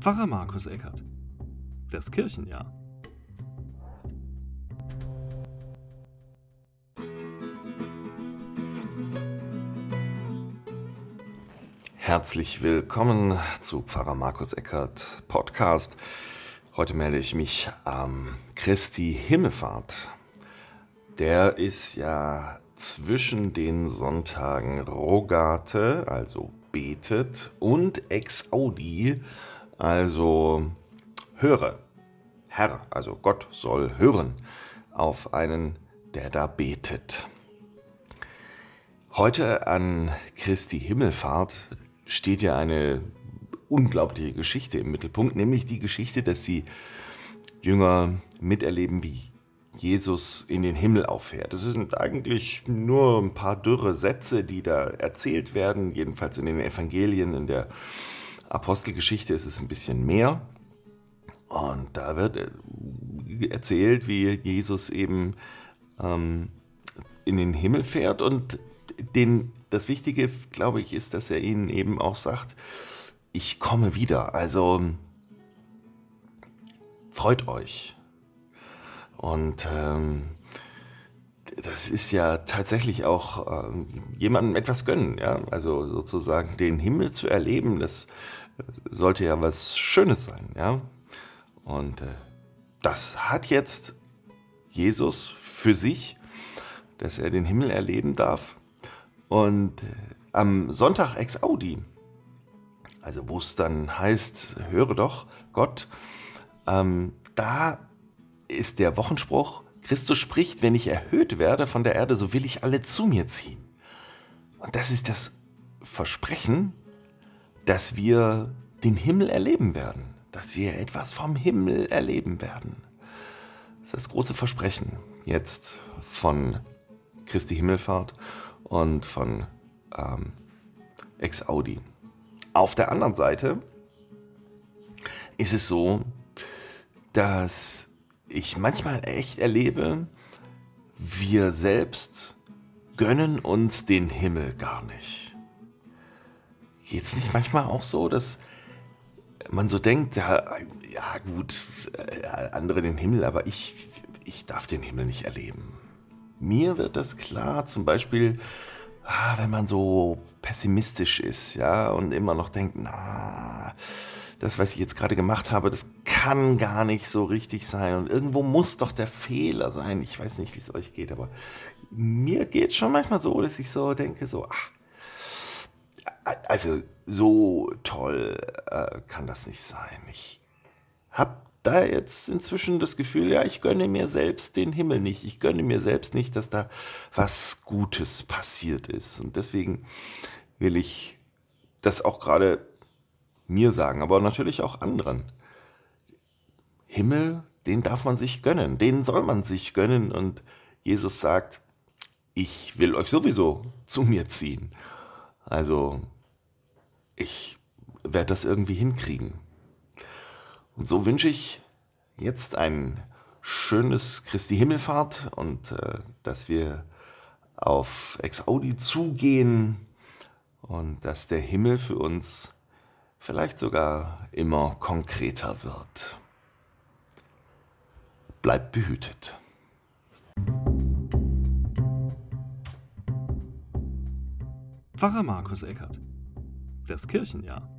Pfarrer Markus Eckert. Das Kirchenjahr. Herzlich willkommen zu Pfarrer Markus Eckert Podcast. Heute melde ich mich am Christi Himmelfahrt. Der ist ja zwischen den Sonntagen Rogate, also betet, und Ex Audi, also höre. Herr, also Gott soll hören auf einen, der da betet. Heute an Christi Himmelfahrt steht ja eine unglaubliche Geschichte im Mittelpunkt, nämlich die Geschichte, dass die Jünger miterleben, wie Jesus in den Himmel auffährt. Es sind eigentlich nur ein paar dürre Sätze, die da erzählt werden, jedenfalls in den Evangelien, in der Apostelgeschichte ist es ein bisschen mehr. Und da wird äh, erzählt, wie Jesus eben ähm, in den Himmel fährt. Und den, das Wichtige, glaube ich, ist, dass er ihnen eben auch sagt, ich komme wieder. Also freut euch. Und ähm, das ist ja tatsächlich auch äh, jemandem etwas gönnen, ja. Also sozusagen den Himmel zu erleben, das sollte ja was Schönes sein, ja. Und äh, das hat jetzt Jesus für sich, dass er den Himmel erleben darf. Und äh, am Sonntag ex Audi, also wo es dann heißt, höre doch Gott, ähm, da ist der Wochenspruch, Christus spricht, wenn ich erhöht werde von der Erde, so will ich alle zu mir ziehen. Und das ist das Versprechen, dass wir den Himmel erleben werden, dass wir etwas vom Himmel erleben werden. Das ist das große Versprechen jetzt von Christi Himmelfahrt und von ähm, Ex Audi. Auf der anderen Seite ist es so, dass ich manchmal echt erlebe, wir selbst gönnen uns den Himmel gar nicht. Geht es nicht manchmal auch so, dass man so denkt, ja, ja gut, äh, andere den Himmel, aber ich, ich darf den Himmel nicht erleben. Mir wird das klar, zum Beispiel, ah, wenn man so pessimistisch ist, ja, und immer noch denkt, na, das, was ich jetzt gerade gemacht habe, das kann gar nicht so richtig sein. Und irgendwo muss doch der Fehler sein. Ich weiß nicht, wie es euch geht, aber mir geht es schon manchmal so, dass ich so denke, so, ach, also so toll äh, kann das nicht sein. Ich habe da jetzt inzwischen das Gefühl, ja, ich gönne mir selbst den Himmel nicht. Ich gönne mir selbst nicht, dass da was Gutes passiert ist. Und deswegen will ich das auch gerade mir sagen, aber natürlich auch anderen. Himmel, den darf man sich gönnen, den soll man sich gönnen und Jesus sagt, ich will euch sowieso zu mir ziehen. Also ich werde das irgendwie hinkriegen. Und so wünsche ich jetzt ein schönes Christi Himmelfahrt und äh, dass wir auf Ex Audi zugehen und dass der Himmel für uns vielleicht sogar immer konkreter wird. Bleibt behütet. Pfarrer Markus Eckert. Das Kirchenjahr.